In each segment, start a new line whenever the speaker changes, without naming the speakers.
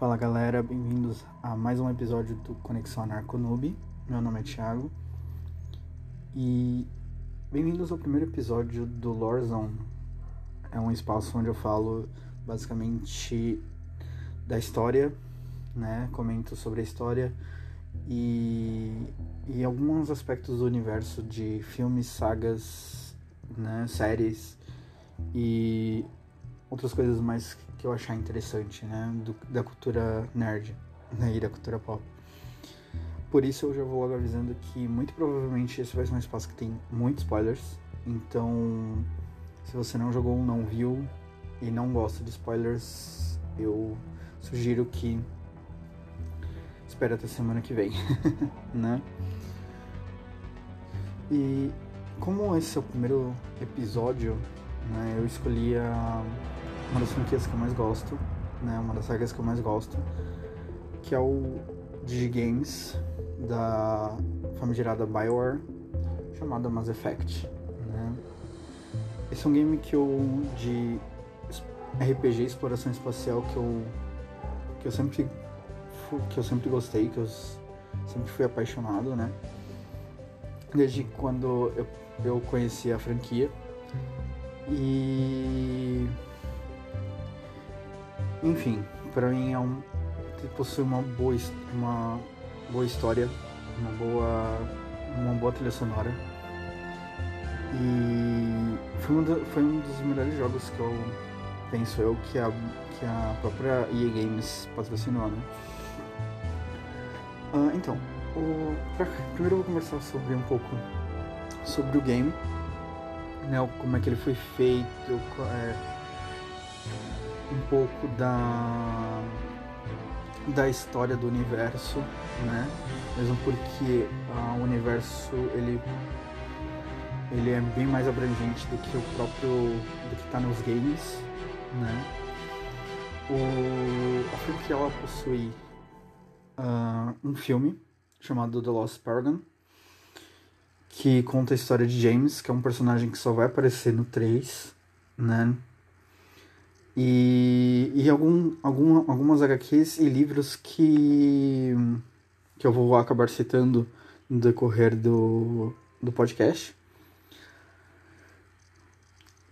Fala galera, bem-vindos a mais um episódio do Conexão Anarconoob. Meu nome é Thiago e bem-vindos ao primeiro episódio do Lore Zone. É um espaço onde eu falo basicamente da história, né? Comento sobre a história e, e alguns aspectos do universo de filmes, sagas, né? séries e outras coisas mais que eu achar interessante, né? Do, da cultura nerd né? e da cultura pop. Por isso eu já vou logo avisando que muito provavelmente esse vai ser um espaço que tem muitos spoilers. Então, se você não jogou, não viu e não gosta de spoilers, eu sugiro que espere até semana que vem, né? E como esse é o primeiro episódio, né, eu escolhi a uma das franquias que eu mais gosto, né? Uma das sagas que eu mais gosto, que é o Digigames da famigerada BioWare, chamada Mass Effect, né? Esse é um game que eu de RPG exploração espacial que eu que eu sempre que eu sempre gostei, que eu sempre fui apaixonado, né? Desde quando eu, eu conheci a franquia. E enfim, para mim é um possui uma boa uma boa história, uma boa uma boa trilha sonora. E foi um, do, foi um dos melhores jogos que eu penso eu que a que a própria EA Games patrocinou, né? Uh, então, o, pra, primeiro eu vou conversar sobre um pouco sobre o game, né? Como é que ele foi feito, é, um pouco da da história do universo, né? Mesmo porque uh, o universo ele ele é bem mais abrangente do que o próprio do que está nos games, né? O a ela possui uh, um filme chamado The Lost Paragon que conta a história de James, que é um personagem que só vai aparecer no 3, né? E, e algum, algum, algumas HQs e livros que, que eu vou acabar citando no decorrer do, do podcast.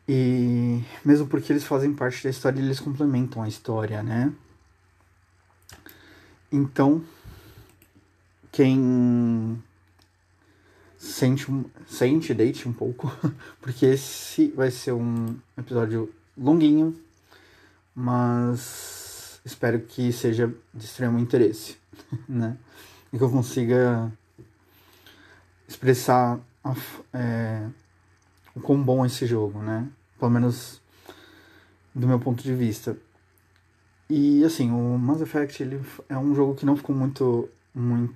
E mesmo porque eles fazem parte da história, eles complementam a história, né? Então, quem sente, sente, deite um pouco, porque esse vai ser um episódio longuinho, mas espero que seja de extremo interesse, né? E que eu consiga expressar a, é, o quão bom é esse jogo, né? Pelo menos do meu ponto de vista. E assim, o Mass Effect ele é um jogo que não ficou muito, muito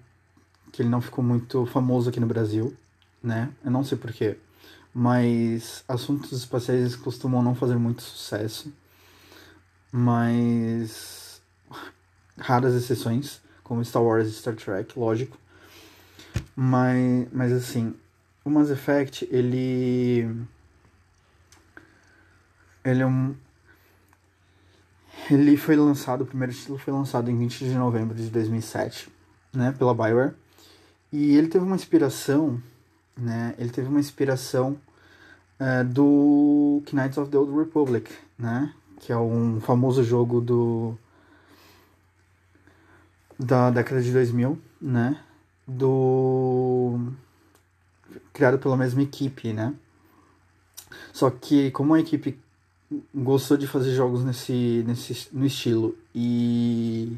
que ele não ficou muito famoso aqui no Brasil, né? Eu não sei porquê, mas assuntos espaciais costumam não fazer muito sucesso mas raras exceções, como Star Wars e Star Trek, lógico. Mas, mas assim, o Mass Effect, ele. Ele é um. Ele foi lançado, o primeiro título foi lançado em 20 de novembro de 2007, né, pela Bioware. E ele teve uma inspiração, né, ele teve uma inspiração uh, do Knights of the Old Republic, né, que é um famoso jogo do da década de 2000, né? Do criado pela mesma equipe, né? Só que como a equipe gostou de fazer jogos nesse, nesse no estilo e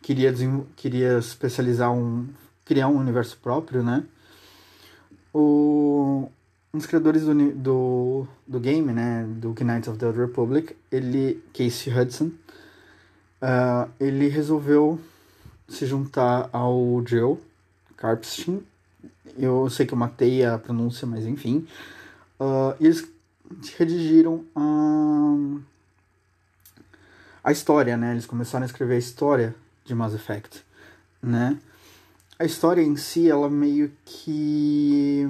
queria queria especializar um criar um universo próprio, né? O um dos criadores do, do, do game, né, do Knights of the Old Republic, ele, Casey Hudson, uh, ele resolveu se juntar ao Joe Karpstein. Eu sei que eu matei a pronúncia, mas enfim. Uh, e eles redigiram a, a história, né? Eles começaram a escrever a história de Mass Effect, né? A história em si, ela meio que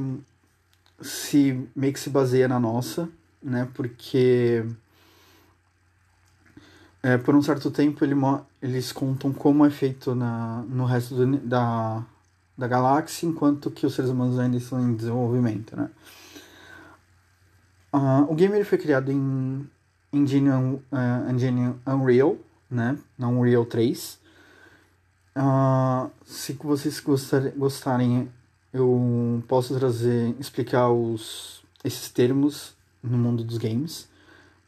se meio que se baseia na nossa, né? Porque é, por um certo tempo ele, eles contam como é feito na, no resto do, da, da galáxia, enquanto que os seres humanos ainda estão em desenvolvimento, né? Uh, o game ele foi criado em Engine, uh, Engine Unreal, né? Na Unreal 3. Uh, ah, se vocês gostarem, gostarem, eu posso trazer, explicar os, esses termos no mundo dos games,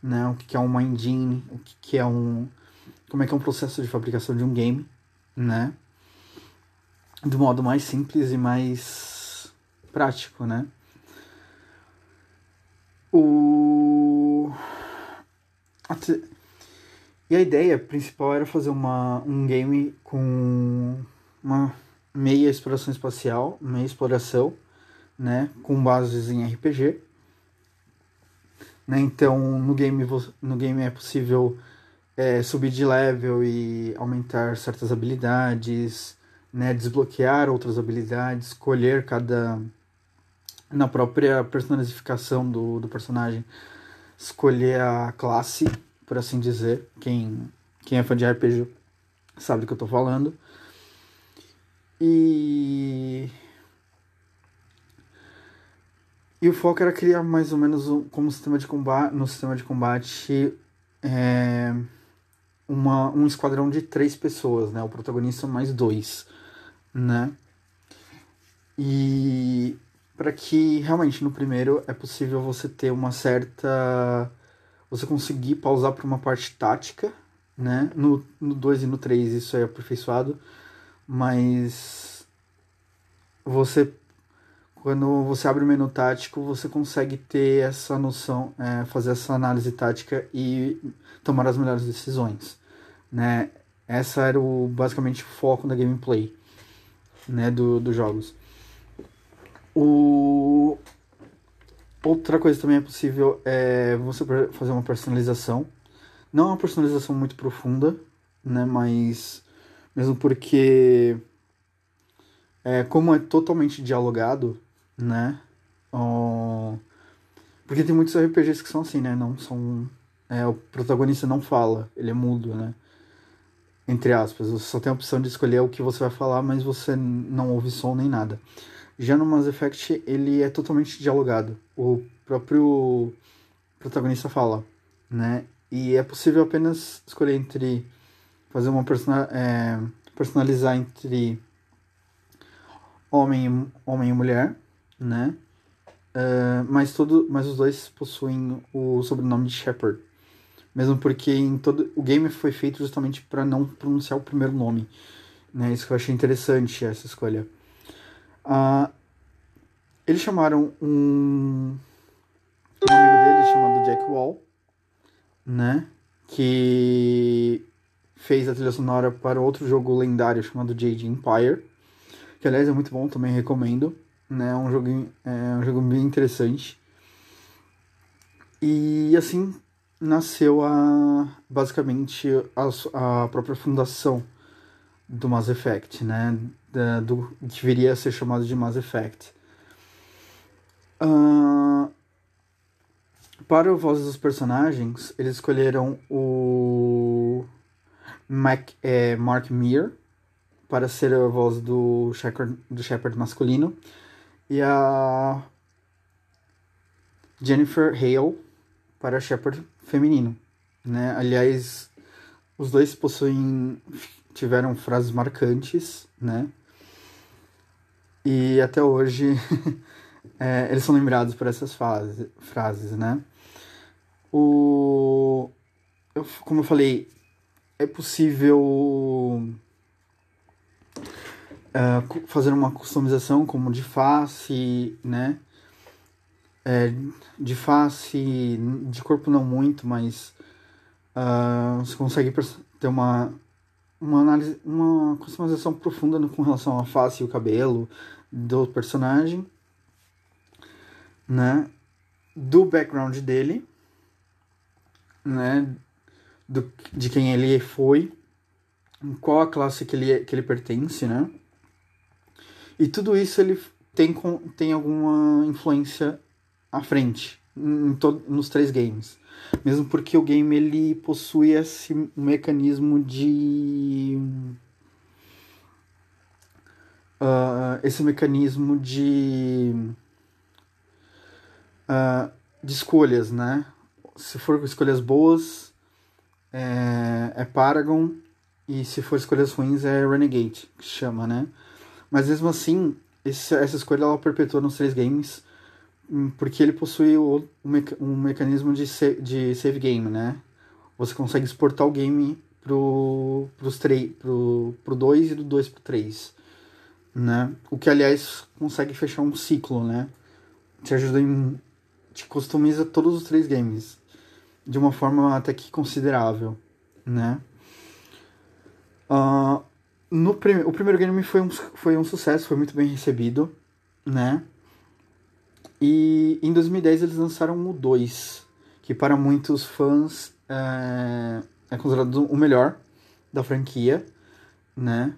né? O que é uma engine, o que é um, como é que é um processo de fabricação de um game, né? Do modo mais simples e mais prático, né? O e a ideia principal era fazer uma, um game com uma meia exploração espacial, meia exploração, né, com bases em RPG. Né, então no game, no game é possível é, subir de level e aumentar certas habilidades, né, desbloquear outras habilidades, escolher cada na própria personalificação do, do personagem, escolher a classe por assim dizer. Quem, quem é fã de RPG sabe do que eu tô falando. E. E o foco era criar mais ou menos um, como sistema de combate, no sistema de combate é, uma, um esquadrão de três pessoas, né? O protagonista mais dois, né? E para que realmente no primeiro é possível você ter uma certa você conseguir pausar para uma parte tática, né? No 2 e no 3 isso é aperfeiçoado, mas você quando você abre o menu tático, você consegue ter essa noção, é, fazer essa análise tática e tomar as melhores decisões, né? Essa era o basicamente o foco da gameplay, né, do, dos jogos. O Outra coisa também é possível é você fazer uma personalização. Não é uma personalização muito profunda, né? Mas mesmo porque é, como é totalmente dialogado, né? Porque tem muitos RPGs que são assim, né? Não são. É, o protagonista não fala, ele é mudo, né? Entre aspas. Você só tem a opção de escolher o que você vai falar, mas você não ouve som nem nada. Já no Mass Effect, ele é totalmente dialogado. O próprio protagonista fala, né? E é possível apenas escolher entre fazer uma persona, é, personalizar entre homem e, homem e mulher, né? Uh, mas todo, mas os dois possuem o sobrenome de Shepard, mesmo porque em todo o game foi feito justamente para não pronunciar o primeiro nome, né? Isso que eu achei interessante essa escolha. Uh, eles chamaram um, um amigo dele chamado Jack Wall, né? Que fez a trilha sonora para outro jogo lendário chamado Jade Empire, que aliás é muito bom, também recomendo, né? É um jogo, é um jogo bem interessante. E assim nasceu a basicamente a, a própria fundação do Mass Effect, né? Da, do que viria a ser chamado de Mass Effect. Uh, para o voz dos personagens, eles escolheram o Mac, é, Mark Meir para ser a voz do Shepard, do Shepard masculino e a Jennifer Hale para Shepard feminino. Né? Aliás, os dois possuem tiveram frases marcantes, né? E até hoje é, eles são lembrados por essas fase, frases, né? O, eu, como eu falei, é possível uh, fazer uma customização como de face, né? É, de face, de corpo não muito, mas uh, você consegue ter uma, uma análise, uma customização profunda com relação à face e o cabelo do personagem né, do background dele, né, do, de quem ele foi, qual a classe que ele, que ele pertence, né, e tudo isso ele tem, tem alguma influência à frente, em nos três games. Mesmo porque o game ele possui esse mecanismo de. Uh, esse mecanismo de. Uh, de escolhas, né? Se for escolhas boas, é, é Paragon, e se for escolhas ruins, é Renegade, que chama, né? Mas mesmo assim, esse, essa escolha ela perpetua nos três games Hum, porque ele possui o, um mecanismo de, save, de save game, né? Você consegue exportar o game pro, pros pro, pro 2 e do 2 pro 3, né? O que, aliás, consegue fechar um ciclo, né? Te ajuda em... te customiza todos os três games de uma forma até que considerável, né? Uh, no prim o primeiro game foi um, foi um sucesso, foi muito bem recebido, né? E em 2010 eles lançaram o 2, que para muitos fãs é, é considerado o melhor da franquia, né?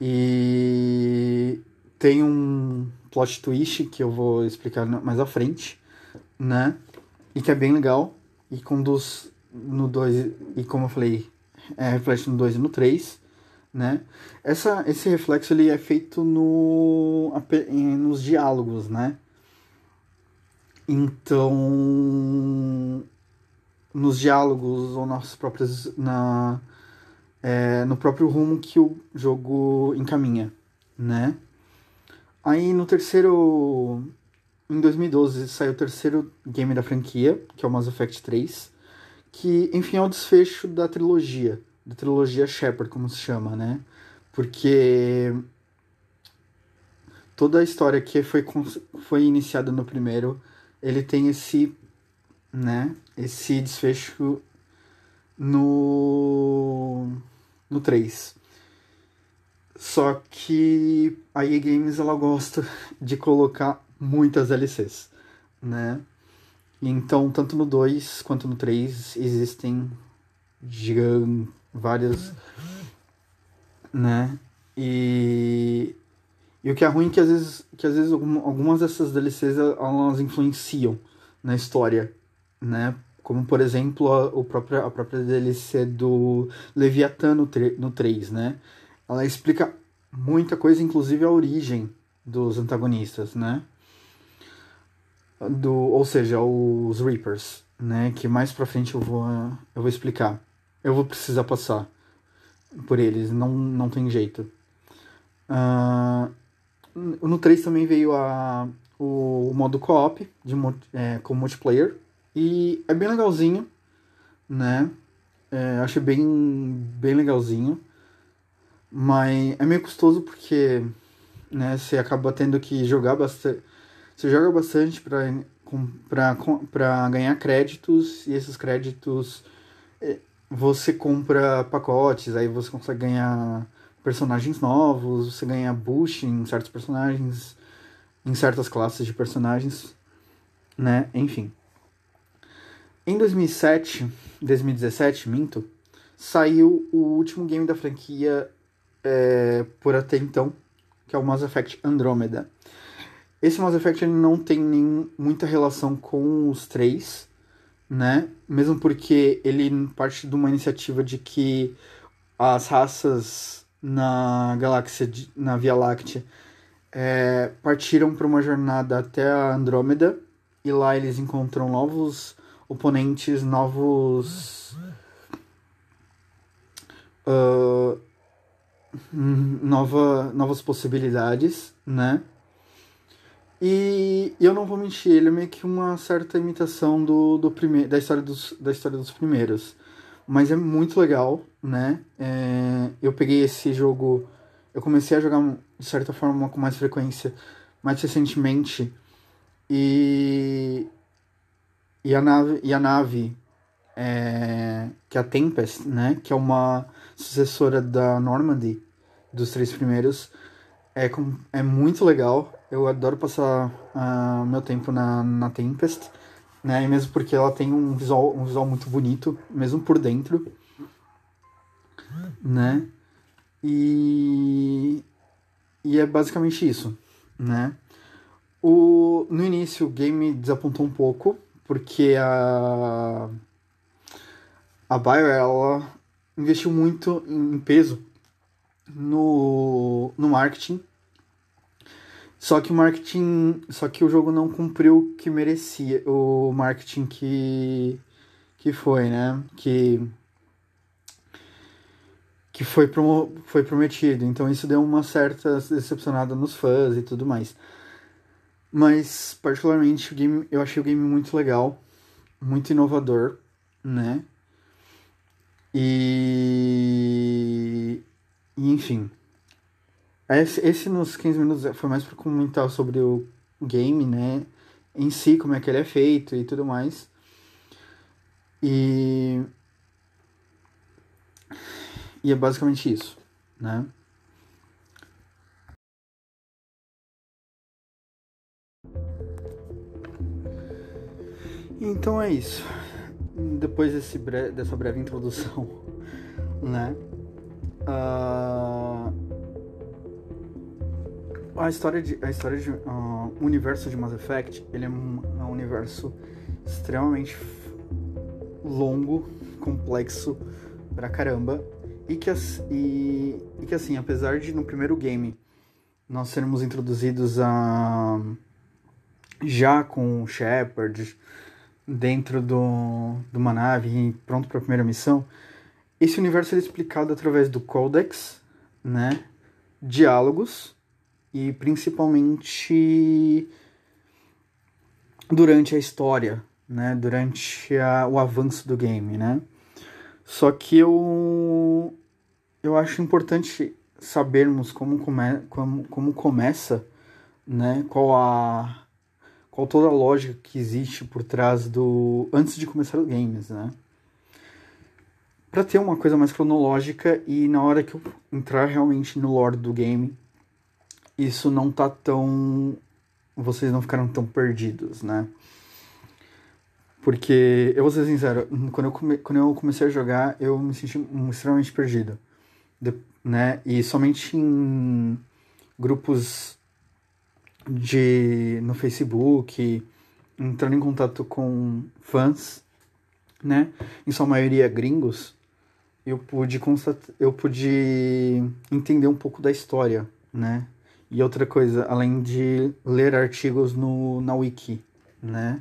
E tem um plot twist que eu vou explicar mais à frente, né? E que é bem legal e conduz no 2 e como eu falei, é, reflete no 2 e no 3, né? Essa, esse reflexo ele é feito no, nos diálogos, né? Então, nos diálogos ou nas próprias na é, no próprio rumo que o jogo encaminha, né? Aí no terceiro em 2012 saiu o terceiro game da franquia, que é o Mass Effect 3, que enfim é o desfecho da trilogia, da trilogia Shepard, como se chama, né? Porque toda a história que foi, foi iniciada no primeiro ele tem esse, né, esse desfecho no no 3. Só que a EA Games ela gosta de colocar muitas DLCs, né? Então, tanto no 2 quanto no 3 existem várias, né? E e o que é ruim é que às vezes, que às vezes algumas dessas DLCs elas influenciam na história, né? Como, por exemplo, a, o próprio, a própria DLC do Leviathan no, no 3, né? Ela explica muita coisa, inclusive a origem dos antagonistas, né? Do, ou seja, os Reapers, né? Que mais pra frente eu vou, eu vou explicar. Eu vou precisar passar por eles, não, não tem jeito. Uh, no 3 também veio a, o, o modo co-op de, é, com multiplayer. E é bem legalzinho, né? É, achei bem, bem legalzinho. Mas é meio custoso porque né, você acaba tendo que jogar bastante. Você joga bastante para ganhar créditos e esses créditos é, você compra pacotes, aí você consegue ganhar personagens novos, você ganha boost em certos personagens, em certas classes de personagens, né? Enfim. Em 2007, 2017, minto, saiu o último game da franquia é, por até então, que é o Mass Effect Andromeda. Esse Mass Effect ele não tem nem muita relação com os três, né? Mesmo porque ele parte de uma iniciativa de que as raças na galáxia, de, na Via Láctea, é, partiram para uma jornada até a Andrômeda e lá eles encontram novos oponentes, novos. Uh, nova, novas possibilidades, né? E eu não vou mentir, ele é meio que uma certa imitação do, do prime da, história dos, da história dos primeiros mas é muito legal, né? É, eu peguei esse jogo, eu comecei a jogar de certa forma com mais frequência, mais recentemente, e e a nave, e a nave é, que é a Tempest, né? Que é uma sucessora da Normandy, dos três primeiros, é, com, é muito legal. Eu adoro passar uh, meu tempo na, na Tempest né? E mesmo porque ela tem um visual, um visual muito bonito, mesmo por dentro, né? E, e é basicamente isso, né? O, no início o game desapontou um pouco, porque a. A Bio ela investiu muito em peso no, no marketing. Só que o marketing. Só que o jogo não cumpriu o que merecia. O marketing que. que foi, né? Que. Que foi, promo, foi prometido. Então isso deu uma certa decepcionada nos fãs e tudo mais. Mas, particularmente, o game, eu achei o game muito legal, muito inovador, né? E. e enfim. Esse, esse nos 15 minutos foi mais para comentar sobre o game, né? Em si, como é que ele é feito e tudo mais. E. E é basicamente isso, né? Então é isso. Depois desse bre dessa breve introdução, né? Uh... A história de a história de uh, o universo de Mass Effect, ele é um, é um universo extremamente longo, complexo pra caramba e que, e, e que assim, apesar de no primeiro game nós sermos introduzidos a já com o Shepard, dentro do, de uma nave pronto para a primeira missão, esse universo é explicado através do Codex, né? Diálogos e principalmente durante a história, né? Durante a, o avanço do game, né? Só que eu eu acho importante sabermos como, come, como, como começa, né? Qual a qual toda a lógica que existe por trás do antes de começar os games, né? Para ter uma coisa mais cronológica e na hora que eu entrar realmente no lore do game, isso não tá tão vocês não ficaram tão perdidos, né? Porque, eu vou ser sincero, quando eu, come, quando eu comecei a jogar, eu me senti extremamente perdido. De, né? E somente em grupos de no Facebook, entrando em contato com fãs, né? Em sua maioria gringos, eu pude constatar, eu pude entender um pouco da história, né? E outra coisa, além de ler artigos no, na wiki, né?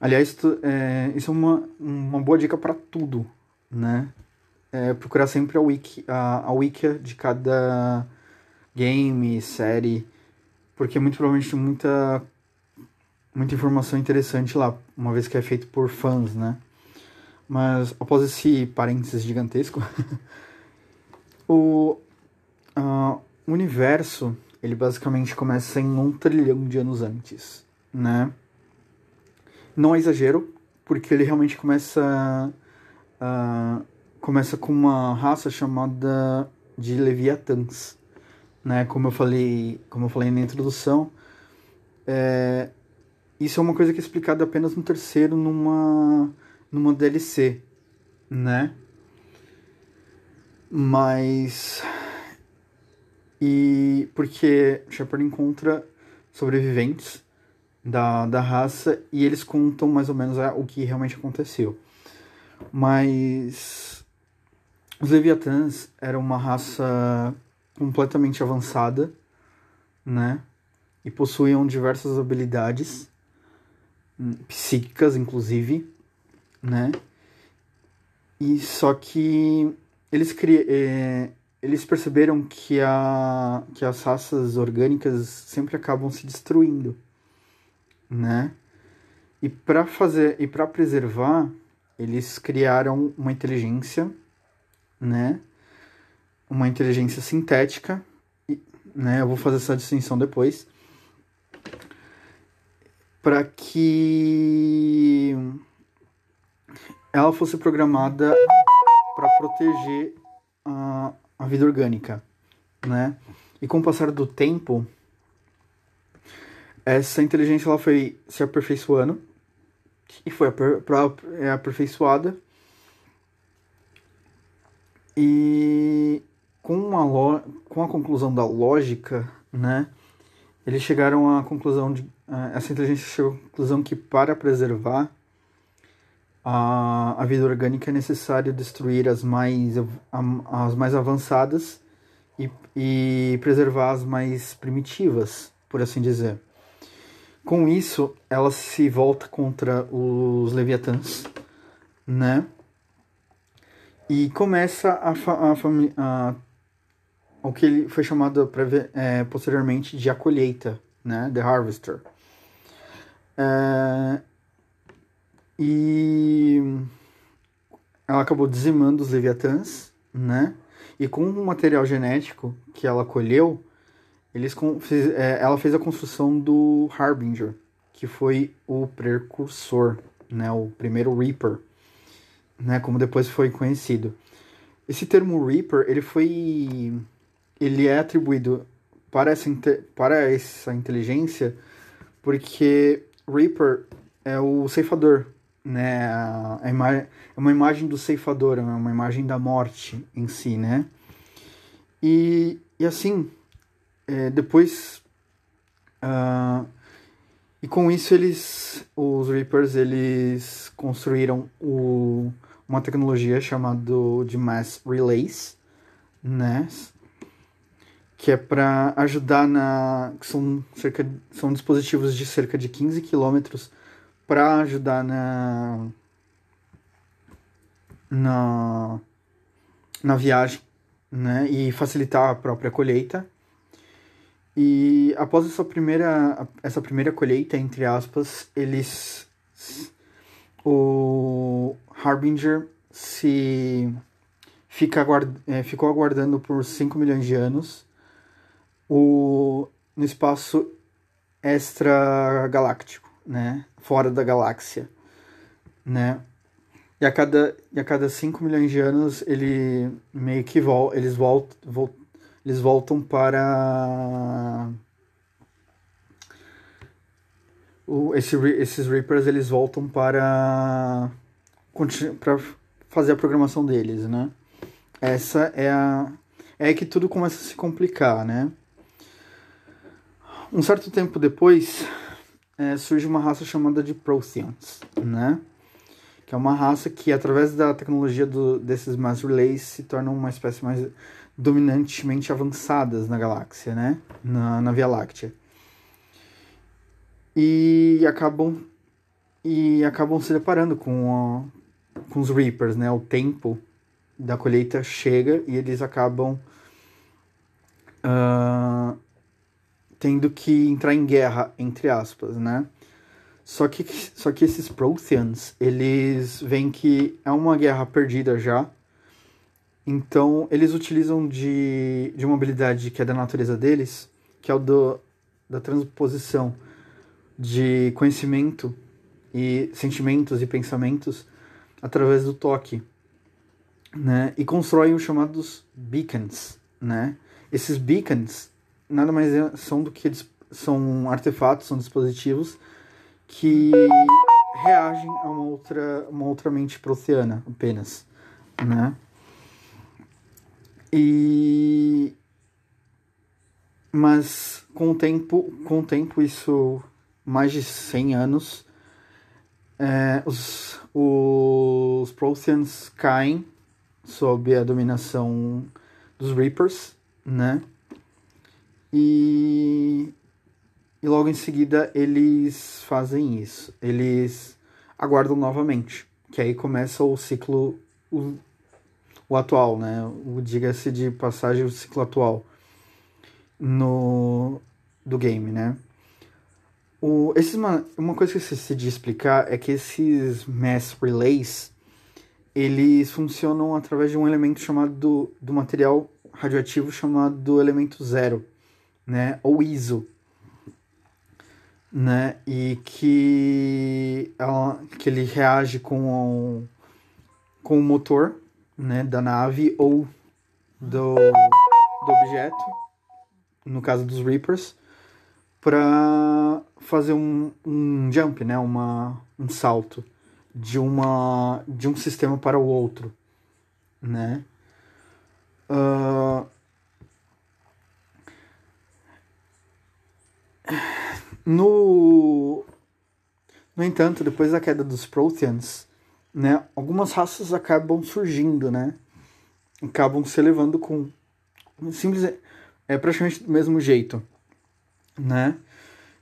Aliás, tu, é, isso é uma, uma boa dica para tudo, né? É, procurar sempre a wiki, a, a wiki de cada game, série, porque muito provavelmente tem muita, muita informação interessante lá, uma vez que é feito por fãs, né? Mas após esse parênteses gigantesco, o uh, universo ele basicamente começa em um trilhão de anos antes, né? Não é exagero, porque ele realmente começa uh, começa com uma raça chamada de Leviatãs, né? Como eu falei, como eu falei na introdução, é, isso é uma coisa que é explicada apenas no terceiro numa numa DLC, né? Mas e porque Shepard encontra sobreviventes da, da raça e eles contam mais ou menos o que realmente aconteceu. Mas os Leviatãs eram uma raça completamente avançada, né? E possuíam diversas habilidades hum, psíquicas, inclusive, né? E só que eles cri é, eles perceberam que a que as raças orgânicas sempre acabam se destruindo, né? E para fazer e para preservar, eles criaram uma inteligência, né? uma inteligência sintética, né? Eu vou fazer essa distinção depois. Para que ela fosse programada para proteger a, a vida orgânica, né? E com o passar do tempo, essa inteligência ela foi se aperfeiçoando e foi é aperfeiçoada e com a, com a conclusão da lógica, né, eles chegaram à conclusão de uh, essa inteligência chegou à conclusão que para preservar a, a vida orgânica é necessário destruir as mais as mais avançadas e, e preservar as mais primitivas, por assim dizer. Com isso, ela se volta contra os Leviatãs, né? E começa a, a, a, o que ele foi chamado é, posteriormente de a colheita, né? The Harvester. É, e ela acabou dizimando os Leviatãs, né? E com o material genético que ela colheu, eles fez, é, ela fez a construção do Harbinger, que foi o precursor, né, o primeiro Reaper, né, como depois foi conhecido. Esse termo Reaper, ele foi ele é atribuído para essa, para essa inteligência porque Reaper é o ceifador, né? É uma imagem do ceifador, é uma imagem da morte em si, né? E, e assim, é, depois uh, e com isso eles os Reapers eles construíram o, uma tecnologia chamada de mass relays né que é para ajudar na que são cerca são dispositivos de cerca de 15 quilômetros para ajudar na na na viagem né e facilitar a própria colheita e após essa primeira, essa primeira colheita, entre aspas, eles. O Harbinger se fica aguard, é, ficou aguardando por 5 milhões de anos o, no espaço extragaláctico, né? Fora da galáxia, né? E a cada, e a cada 5 milhões de anos ele meio que vol, eles voltam, voltam eles voltam para o, esse, esses Reapers eles voltam para para fazer a programação deles, né? Essa é a é que tudo começa a se complicar, né? Um certo tempo depois é, surge uma raça chamada de Protheans, né? Que é uma raça que, através da tecnologia do, desses Mass Relays, se torna uma espécie mais dominantemente avançadas na galáxia, né? Na, na Via Láctea. E acabam e acabam se deparando com, a, com os Reapers, né? O tempo da colheita chega e eles acabam uh, tendo que entrar em guerra, entre aspas, né? Só que, só que esses Protheans, eles veem que é uma guerra perdida já, então, eles utilizam de, de uma habilidade que é da natureza deles, que é o do, da transposição de conhecimento e sentimentos e pensamentos através do toque, né? E constroem os chamados beacons, né? Esses beacons nada mais é, são do que são artefatos, são dispositivos que reagem a uma outra, uma outra mente proteana apenas, né? E mas com o tempo, com o tempo isso mais de 100 anos, é, os, os Protheans caem sob a dominação dos Reapers, né? E, e logo em seguida eles fazem isso. Eles aguardam novamente, que aí começa o ciclo o, o atual, né? O diga-se de passagem o ciclo atual no do game, né? O, esses, uma, uma coisa que eu esqueci de explicar é que esses mass relays eles funcionam através de um elemento chamado do, do material radioativo chamado elemento zero, né? Ou ISO, né? E que, ela, que ele reage com o, com o motor né, da nave ou do, do objeto, no caso dos Reapers, para fazer um, um jump, né, uma, um salto de, uma, de um sistema para o outro, né? Uh, No, no entanto, depois da queda dos Protheans, né, algumas raças acabam surgindo, né? Acabam se elevando com simples é praticamente do mesmo jeito, né?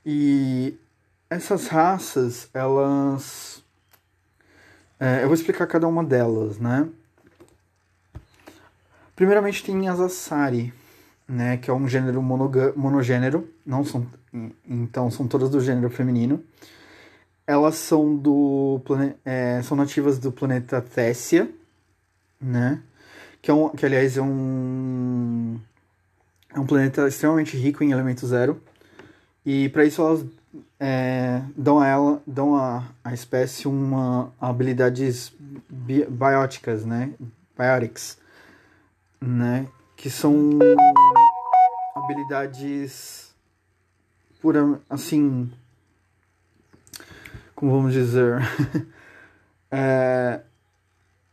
E essas raças, elas é, eu vou explicar cada uma delas, né? Primeiramente tem as Asari, né, que é um gênero monogênero, não são então são todas do gênero feminino. Elas são do é, são nativas do planeta Tessia, né? Que, é um, que aliás é um é um planeta extremamente rico em elemento zero. E para isso elas é, dão a ela, dão a, a espécie uma habilidades bi, bióticas, né? Biotics, né? Que são habilidades assim, como vamos dizer, é,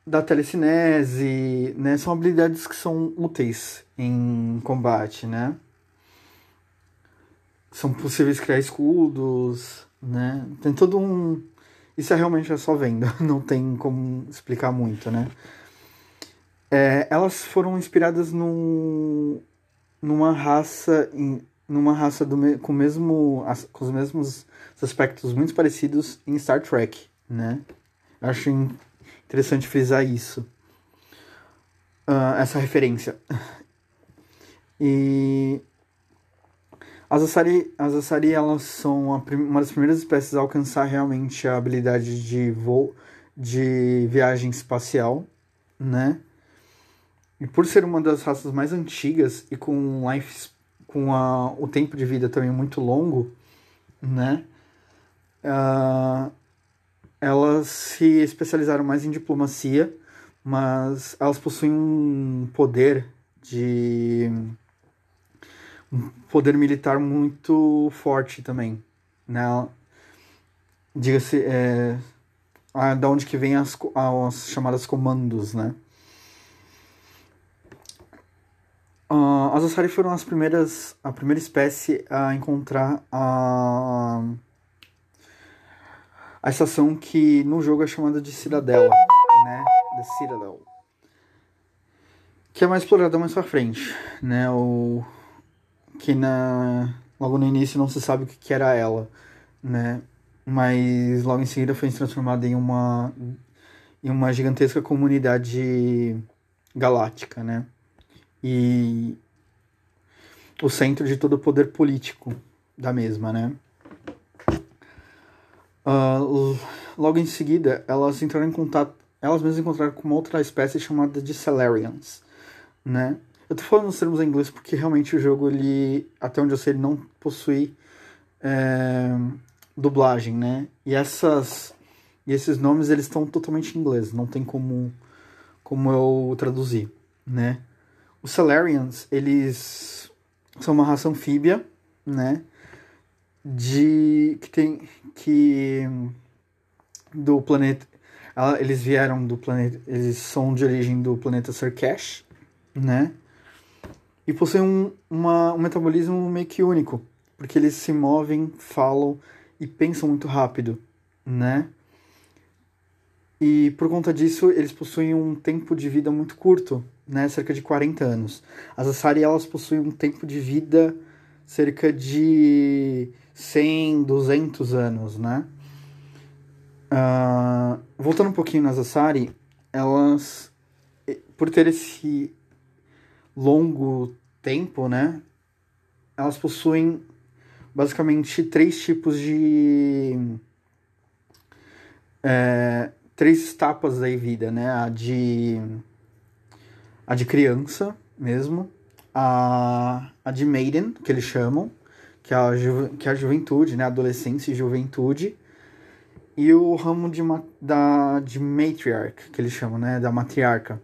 da telecinese, né? São habilidades que são úteis em combate, né? São possíveis criar escudos, né? Tem todo um... Isso é realmente é só venda, não tem como explicar muito, né? É, elas foram inspiradas num, numa raça numa raça do, com, mesmo, com os mesmos aspectos muito parecidos em Star Trek, né? Acho interessante frisar isso. Uh, essa referência. E as Asari, as Asari elas são uma das primeiras espécies a alcançar realmente a habilidade de voo, de viagem espacial, né? E por ser uma das raças mais antigas e com life, com a, o tempo de vida também muito longo, né? Uh, elas se especializaram mais em diplomacia, mas elas possuem um poder de um poder militar muito forte também, né? Diga-se, é, da onde que vem as, as chamadas comandos, né? Uh, as Asari foram as primeiras, a primeira espécie a encontrar a, a estação que no jogo é chamada de Cidadela, né? The Citadel. Que é mais explorada mais pra frente, né? O, que na, logo no início não se sabe o que, que era ela, né? Mas logo em seguida foi transformada em uma, em uma gigantesca comunidade galáctica, né? E o centro de todo o poder político da mesma, né? Uh, logo em seguida, elas entraram em contato, elas mesmas encontraram com uma outra espécie chamada de Celerians, né? Eu tô falando os termos em inglês porque realmente o jogo, ele, até onde eu sei, ele não possui é, dublagem, né? E essas e esses nomes eles estão totalmente em inglês, não tem como como eu traduzir, né? Os Salarians, eles são uma raça anfíbia, né? De que tem que do planeta eles vieram do planeta, eles são de origem do planeta Serkesh, né? E possuem um, uma, um metabolismo meio que único, porque eles se movem, falam e pensam muito rápido, né? E por conta disso, eles possuem um tempo de vida muito curto, né, cerca de 40 anos. As Asari elas possuem um tempo de vida cerca de 100, 200 anos, né? Uh, voltando um pouquinho nas Asari, elas, por ter esse longo tempo, né, elas possuem basicamente três tipos de é, três etapas da vida, né? A de a de criança mesmo, a, a de maiden, que eles chamam, que é a, ju, que é a juventude, né? Adolescência e juventude. E o ramo de, da, de matriarch, que eles chamam, né? Da matriarca.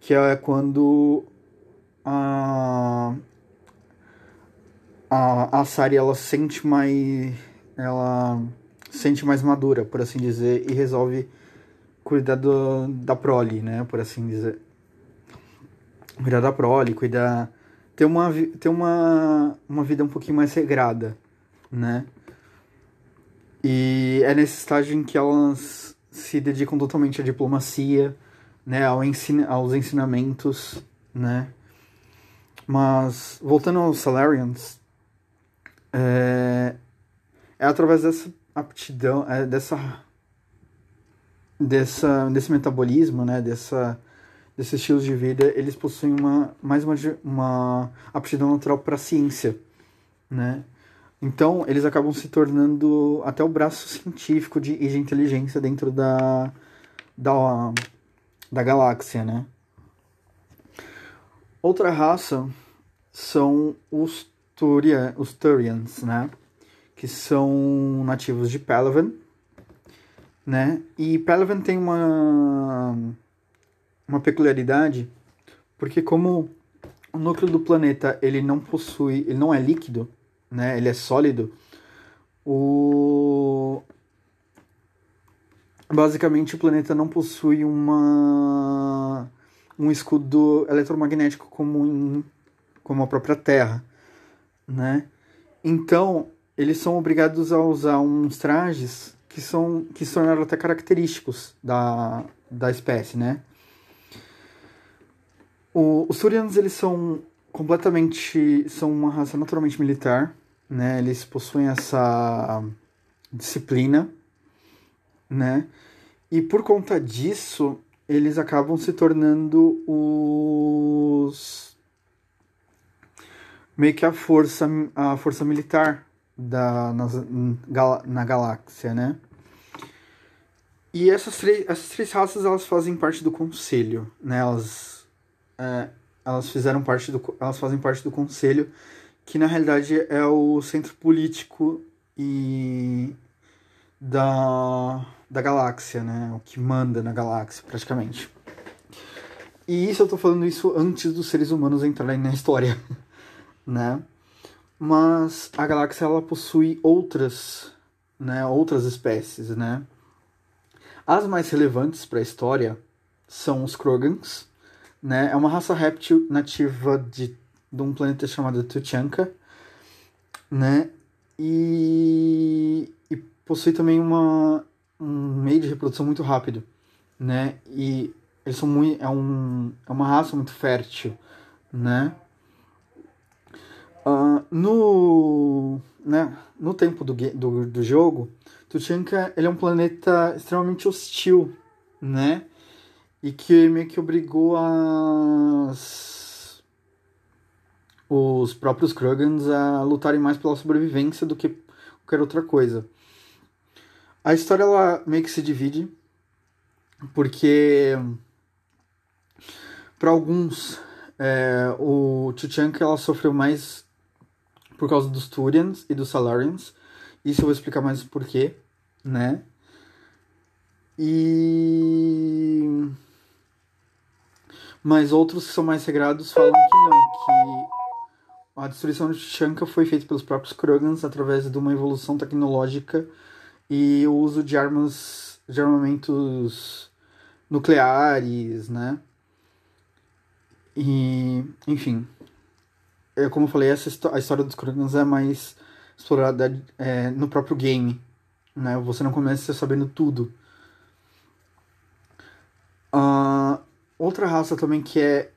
Que é quando a, a, a Sari, ela sente mais... Ela sente mais madura, por assim dizer, e resolve cuidar do, da prole, né? Por assim dizer. Cuidar da prole, cuidar. Ter uma, ter uma, uma vida um pouquinho mais regrada, né? E é nesse estágio em que elas se dedicam totalmente à diplomacia, né, ao ensina aos ensinamentos, né. Mas, voltando aos Salarians, é, é através dessa aptidão, é, dessa, dessa, desse metabolismo, né, dessa, desses estilos de vida, eles possuem uma, mais uma, uma aptidão natural para a ciência, né. Então, eles acabam se tornando até o braço científico de, de inteligência dentro da, da, da galáxia, né? Outra raça são os, Turia, os Turians, né? Que são nativos de Palaven, né? E Palaven tem uma, uma peculiaridade, porque como o núcleo do planeta ele não possui, ele não é líquido, né? Ele é sólido. O basicamente o planeta não possui uma um escudo eletromagnético como em, como a própria Terra, né? Então eles são obrigados a usar uns trajes que são que se tornaram até característicos da, da espécie, né? O, os Turianos eles são completamente são uma raça naturalmente militar, né? Eles possuem essa disciplina, né? E por conta disso, eles acabam se tornando os meio que a força a força militar da nas, na galáxia, né? E essas essas três raças elas fazem parte do conselho, né? Elas é, elas fizeram parte do elas fazem parte do conselho que na realidade é o centro político e da, da galáxia, né? O que manda na galáxia, praticamente. E isso eu tô falando isso antes dos seres humanos entrarem na história, né? Mas a galáxia ela possui outras, né, outras espécies, né? As mais relevantes para a história são os Krogans, né? É uma raça réptil nativa de, de um planeta chamado Tuchanka, né? E, e possui também uma, um meio de reprodução muito rápido, né? E eles são muito, é, um, é uma raça muito fértil, né? Uh, no, né, no tempo do, do, do jogo, Tuchanka ele é um planeta extremamente hostil, né? E que meio que obrigou as, os próprios Krogans a lutarem mais pela sobrevivência do que qualquer outra coisa. A história ela meio que se divide, porque para alguns é, o Tuchanka ela sofreu mais por causa dos Turians e dos Salarians. Isso eu vou explicar mais o porquê, né? E mas outros que são mais regrados falam que não, que a destruição de Tuchanka foi feita pelos próprios Krogans através de uma evolução tecnológica e o uso de armas, de armamentos nucleares, né? E, enfim, é, como eu falei, essa a história dos Krogans é mais explorada é, no próprio game, né? Você não começa sabendo tudo. Uh, outra raça também que é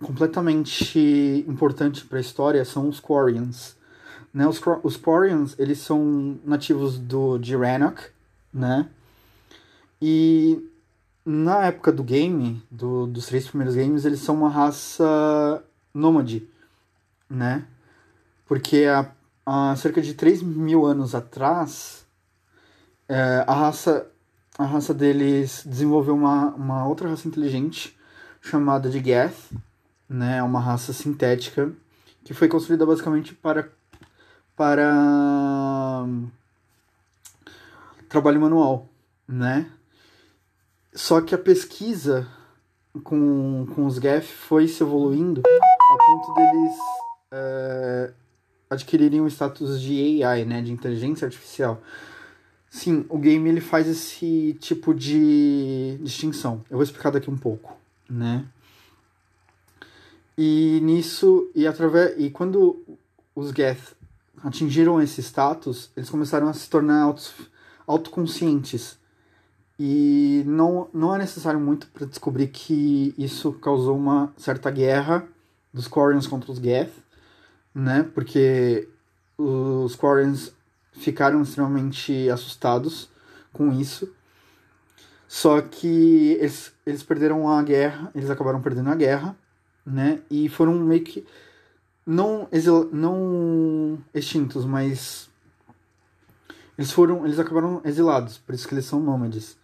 completamente importante para a história são os Quarians. Né? Os, os Quarians, eles são nativos do, de Rannoch, né? E na época do game, do, dos três primeiros games, eles são uma raça nômade, né? Porque há, há cerca de 3 mil anos atrás, é, a raça a raça deles desenvolveu uma, uma outra raça inteligente chamada de Geth, né? Uma raça sintética que foi construída basicamente para para trabalho manual, né? Só que a pesquisa com, com os GEF foi se evoluindo ao ponto deles é, adquirirem o status de AI, né? De inteligência artificial. Sim, o game ele faz esse tipo de distinção. Eu vou explicar daqui um pouco, né? E nisso, e através e quando os Geth atingiram esse status, eles começaram a se tornar autos, autoconscientes. E não, não é necessário muito para descobrir que isso causou uma certa guerra dos Quarians contra os Geth, né? Porque os Quarians ficaram extremamente assustados com isso. Só que eles, eles perderam a guerra, eles acabaram perdendo a guerra, né? E foram meio que não, exil, não extintos, mas eles foram, eles acabaram exilados, por isso que eles são nômades.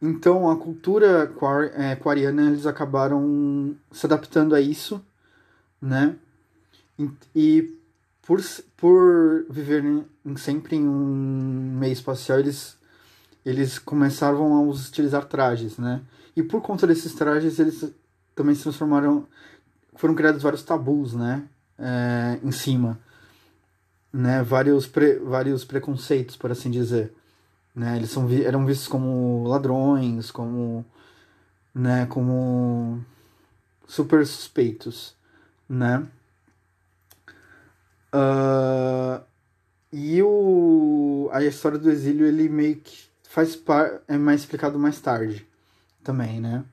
Então a cultura quar, é, quariana eles acabaram se adaptando a isso, né? E, por, por viverem sempre em um meio espacial, eles, eles começaram a utilizar trajes, né? E por conta desses trajes, eles também se transformaram... Foram criados vários tabus, né? É, em cima. Né? Vários, pre, vários preconceitos, por assim dizer. Né? Eles são, eram vistos como ladrões, como... Né? Como super suspeitos, né? Uh, e o, a história do exílio, ele meio que faz par, é mais explicado mais tarde também, né?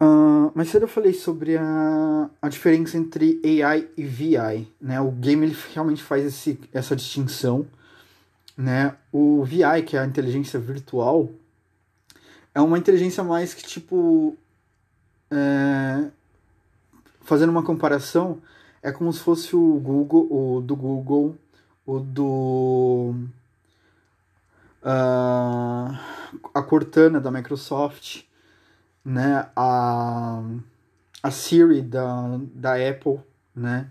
Uh, mas cedo eu falei sobre a, a diferença entre AI e VI, né? O game ele realmente faz esse, essa distinção, né? O VI, que é a inteligência virtual, é uma inteligência mais que, tipo... É, fazendo uma comparação, é como se fosse o Google, o do Google, o do uh, a Cortana da Microsoft, né, a a Siri da, da Apple, né?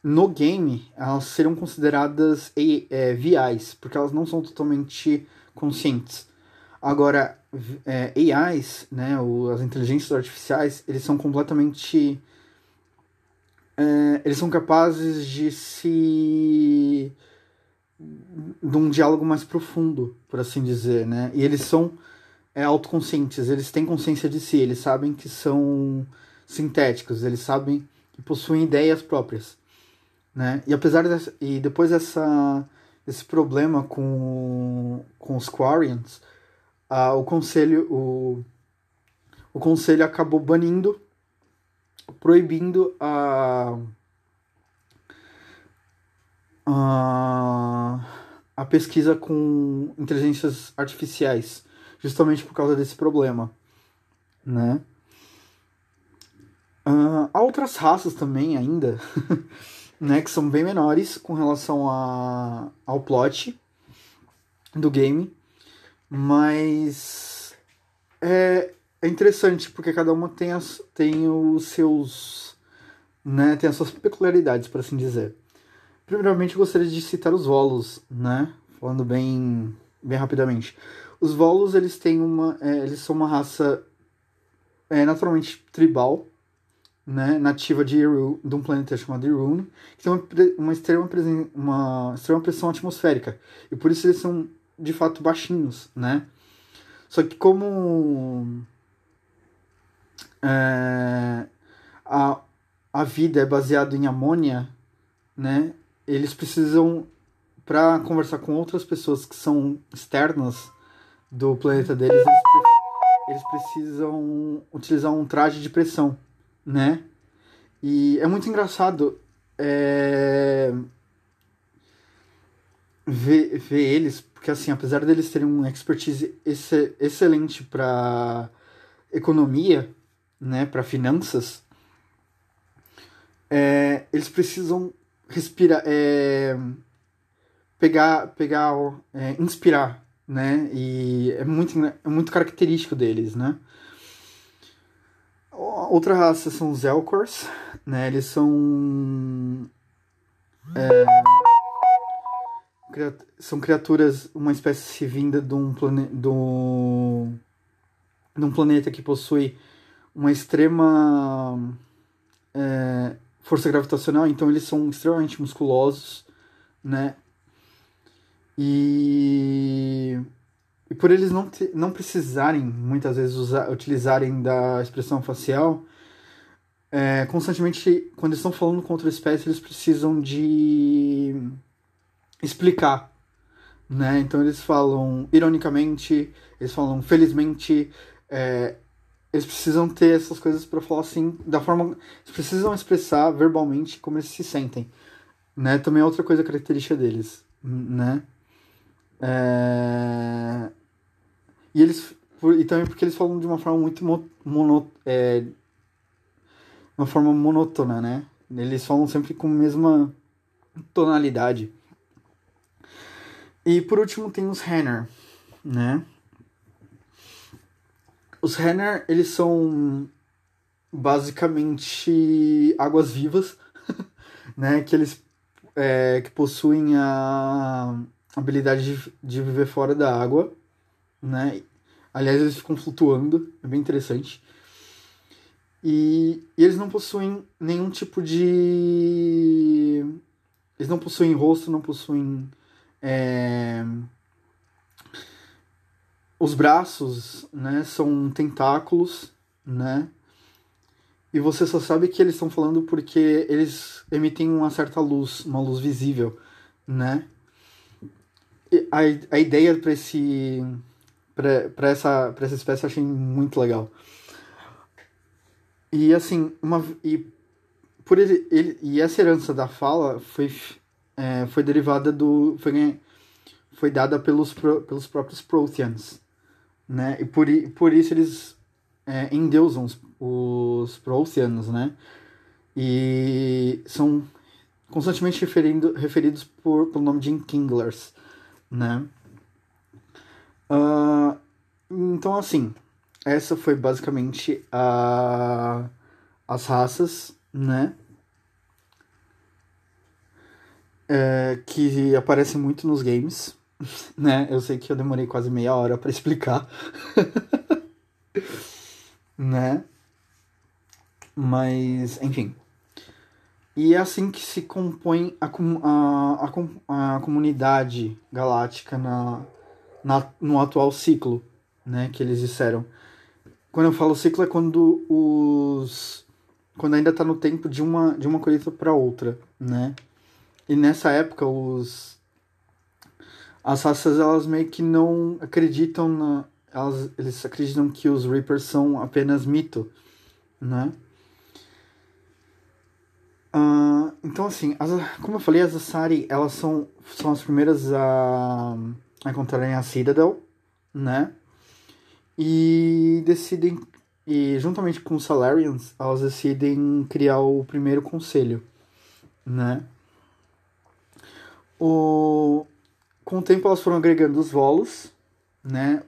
No game, elas serão consideradas é, VIs, porque elas não são totalmente conscientes. Agora, é, AIs, né, as inteligências artificiais, eles são completamente é, eles são capazes de se de um diálogo mais profundo, por assim dizer, né? E eles são é, autoconscientes, eles têm consciência de si, eles sabem que são sintéticos, eles sabem que possuem ideias próprias, né? E apesar dessa, e depois dessa desse problema com com os Quarians, o conselho o o conselho acabou banindo proibindo a, a, a pesquisa com inteligências artificiais, justamente por causa desse problema, né? Uh, há outras raças também ainda, né, que são bem menores com relação a, ao plot do game, mas é, é interessante porque cada uma tem, as, tem os seus. Né, tem as suas peculiaridades, por assim dizer. Primeiramente, gostaria de citar os Volos, né? Falando bem, bem rapidamente. Os Volos, eles têm uma. É, eles são uma raça é, naturalmente tribal, né? Nativa de, de um planeta chamado Irune, que tem uma, uma, extrema uma extrema pressão atmosférica. E por isso eles são, de fato, baixinhos, né? Só que como é, a, a vida é baseada em amônia, né? Eles precisam, para conversar com outras pessoas que são externas do planeta deles, eles, eles precisam utilizar um traje de pressão, né? E é muito engraçado é, ver, ver eles, porque assim, apesar deles terem uma expertise ex excelente para economia, né, para finanças, é, eles precisam respirar, é, pegar, pegar, é, inspirar, né, e é muito, é muito característico deles, né. Outra raça são os Elcors, né, eles são é, são criaturas, uma espécie vinda de um, plane, do, de um planeta que possui uma extrema é, força gravitacional, então eles são extremamente musculosos, né? E, e por eles não, te, não precisarem muitas vezes usar, utilizarem da expressão facial, é, constantemente, quando estão falando com outra espécie, eles precisam de explicar né? Então eles falam ironicamente, eles falam felizmente, é, eles precisam ter essas coisas para falar assim, da forma. Eles precisam expressar verbalmente como eles se sentem. Né? Também é outra coisa característica deles. Né? É... E eles. E também porque eles falam de uma forma muito mono, é... uma forma monótona, né? Eles falam sempre com a mesma tonalidade. E por último tem os Henner, né? Os Renner, eles são basicamente águas vivas, né? Que eles é, que possuem a habilidade de, de viver fora da água, né? Aliás, eles ficam flutuando, é bem interessante. E, e, eles não possuem nenhum tipo de. Eles não possuem rosto, não possuem. É, os braços, né, são tentáculos, né? E você só sabe que eles estão falando porque eles emitem uma certa luz, uma luz visível, né? E a, a ideia para esse para essa para essa espécie eu achei muito legal. E assim, uma e por ele, ele e essa herança da fala foi é, foi derivada do foi foi dada pelos pelos próprios Protheans, né? E por, por isso eles é, endeusam os, os Protheanos, né? E são constantemente referindo, referidos por, pelo nome de Inkinglers, né? Uh, então, assim, essa foi basicamente a, as raças, né? É, que aparecem muito nos games, né? Eu sei que eu demorei quase meia hora para explicar, né? Mas, enfim. E é assim que se compõe a, a, a, a comunidade galáctica na, na, no atual ciclo, né? Que eles disseram. Quando eu falo ciclo é quando os quando ainda está no tempo de uma de uma colheita para outra, né? E nessa época os as raças elas meio que não acreditam na elas eles acreditam que os Reapers são apenas mito, né? Uh, então assim, as, como eu falei, as Asari elas são são as primeiras a, a encontrarem a Citadel, né? E decidem e juntamente com os Salarians, elas decidem criar o primeiro conselho, né? O com o tempo elas foram agregando os Volos, né,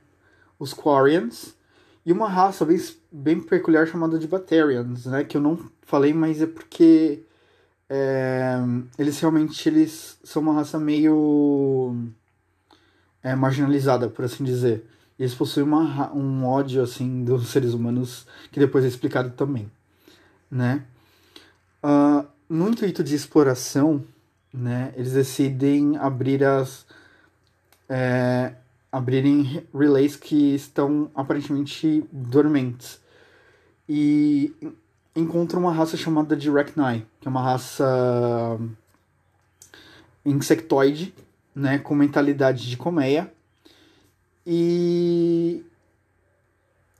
os Quarians e uma raça bem, bem peculiar chamada de Batarians, né, que eu não falei, mas é porque é, eles realmente eles são uma raça meio é, marginalizada, por assim dizer. E eles possuem uma, um ódio assim dos seres humanos que depois é explicado também, né? Uh, no intuito de exploração, né, eles decidem abrir as é, abrirem relays que estão aparentemente dormentes. E encontram uma raça chamada de Rachni, que é uma raça insectoide, né, com mentalidade de colmeia. E,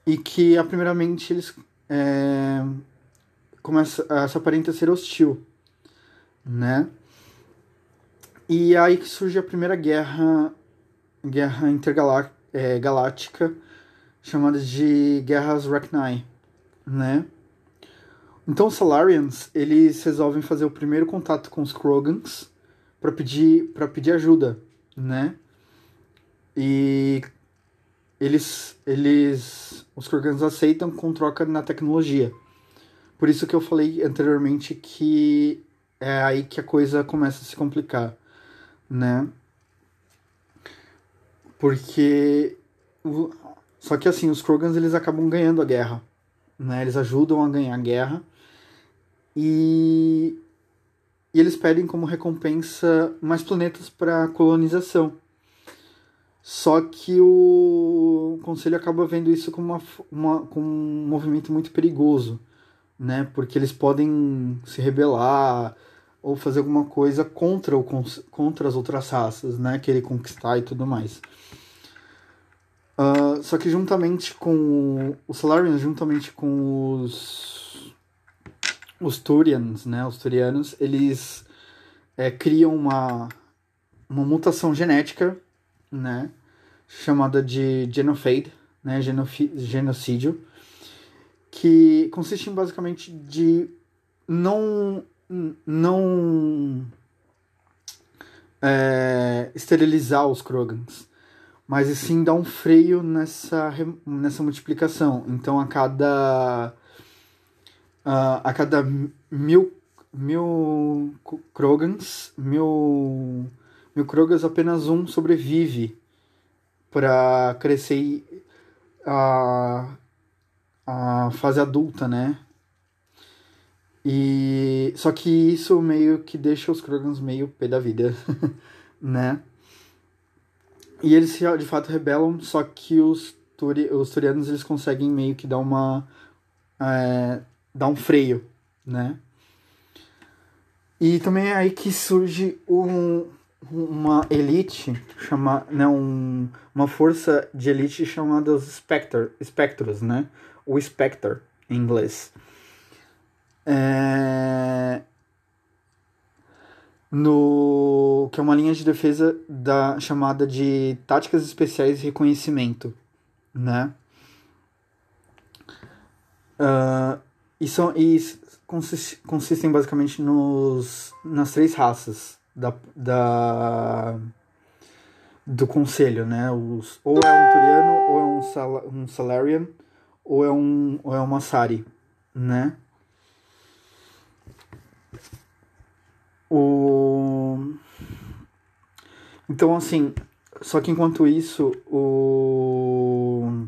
e que, primeiramente, eles é, começa, essa aparenta ser hostil, né? E é aí que surge a primeira guerra guerra intergaláctica é, chamada de Guerras Rachni, né? Então os Salarians, eles resolvem fazer o primeiro contato com os Krogans para pedir para pedir ajuda, né? E eles eles os Krogans aceitam com troca na tecnologia. Por isso que eu falei anteriormente que é aí que a coisa começa a se complicar, né? Porque. Só que assim, os Krogans eles acabam ganhando a guerra. Né? Eles ajudam a ganhar a guerra. E, e eles pedem como recompensa mais planetas para colonização. Só que o conselho acaba vendo isso como, uma, uma, como um movimento muito perigoso, né? Porque eles podem se rebelar, ou fazer alguma coisa contra, o, contra as outras raças, né? Querer conquistar e tudo mais. Uh, só que juntamente com os Salarians, juntamente com os os Turians, né, os Turianos, eles é, criam uma, uma mutação genética, né, chamada de genocide, né, genocídio, que consiste em basicamente de não não é, esterilizar os Krogans, mas sim dar um freio nessa, nessa multiplicação. Então a cada uh, a cada mil mil Krogans, mil, mil Krogans apenas um sobrevive para crescer a, a fase adulta, né? E só que isso meio que deixa os Krogans meio pé da vida, né? E eles de fato rebelam, só que os, turi, os turianos eles conseguem meio que dar uma é, dar um freio, né? E também é aí que surge um, uma elite chama, né, um, uma força de elite chamada os Spectre, Spectros, né? O Spectre em inglês é, no que é uma linha de defesa da chamada de táticas especiais de reconhecimento, né? Uh, e, são, e consist, consistem basicamente nos, nas três raças da, da, do conselho, né? Os, ou é um Turiano, ou é um, Sal, um Salarian, ou é um, ou é uma Sari, né? O... Então, assim, só que enquanto isso, o...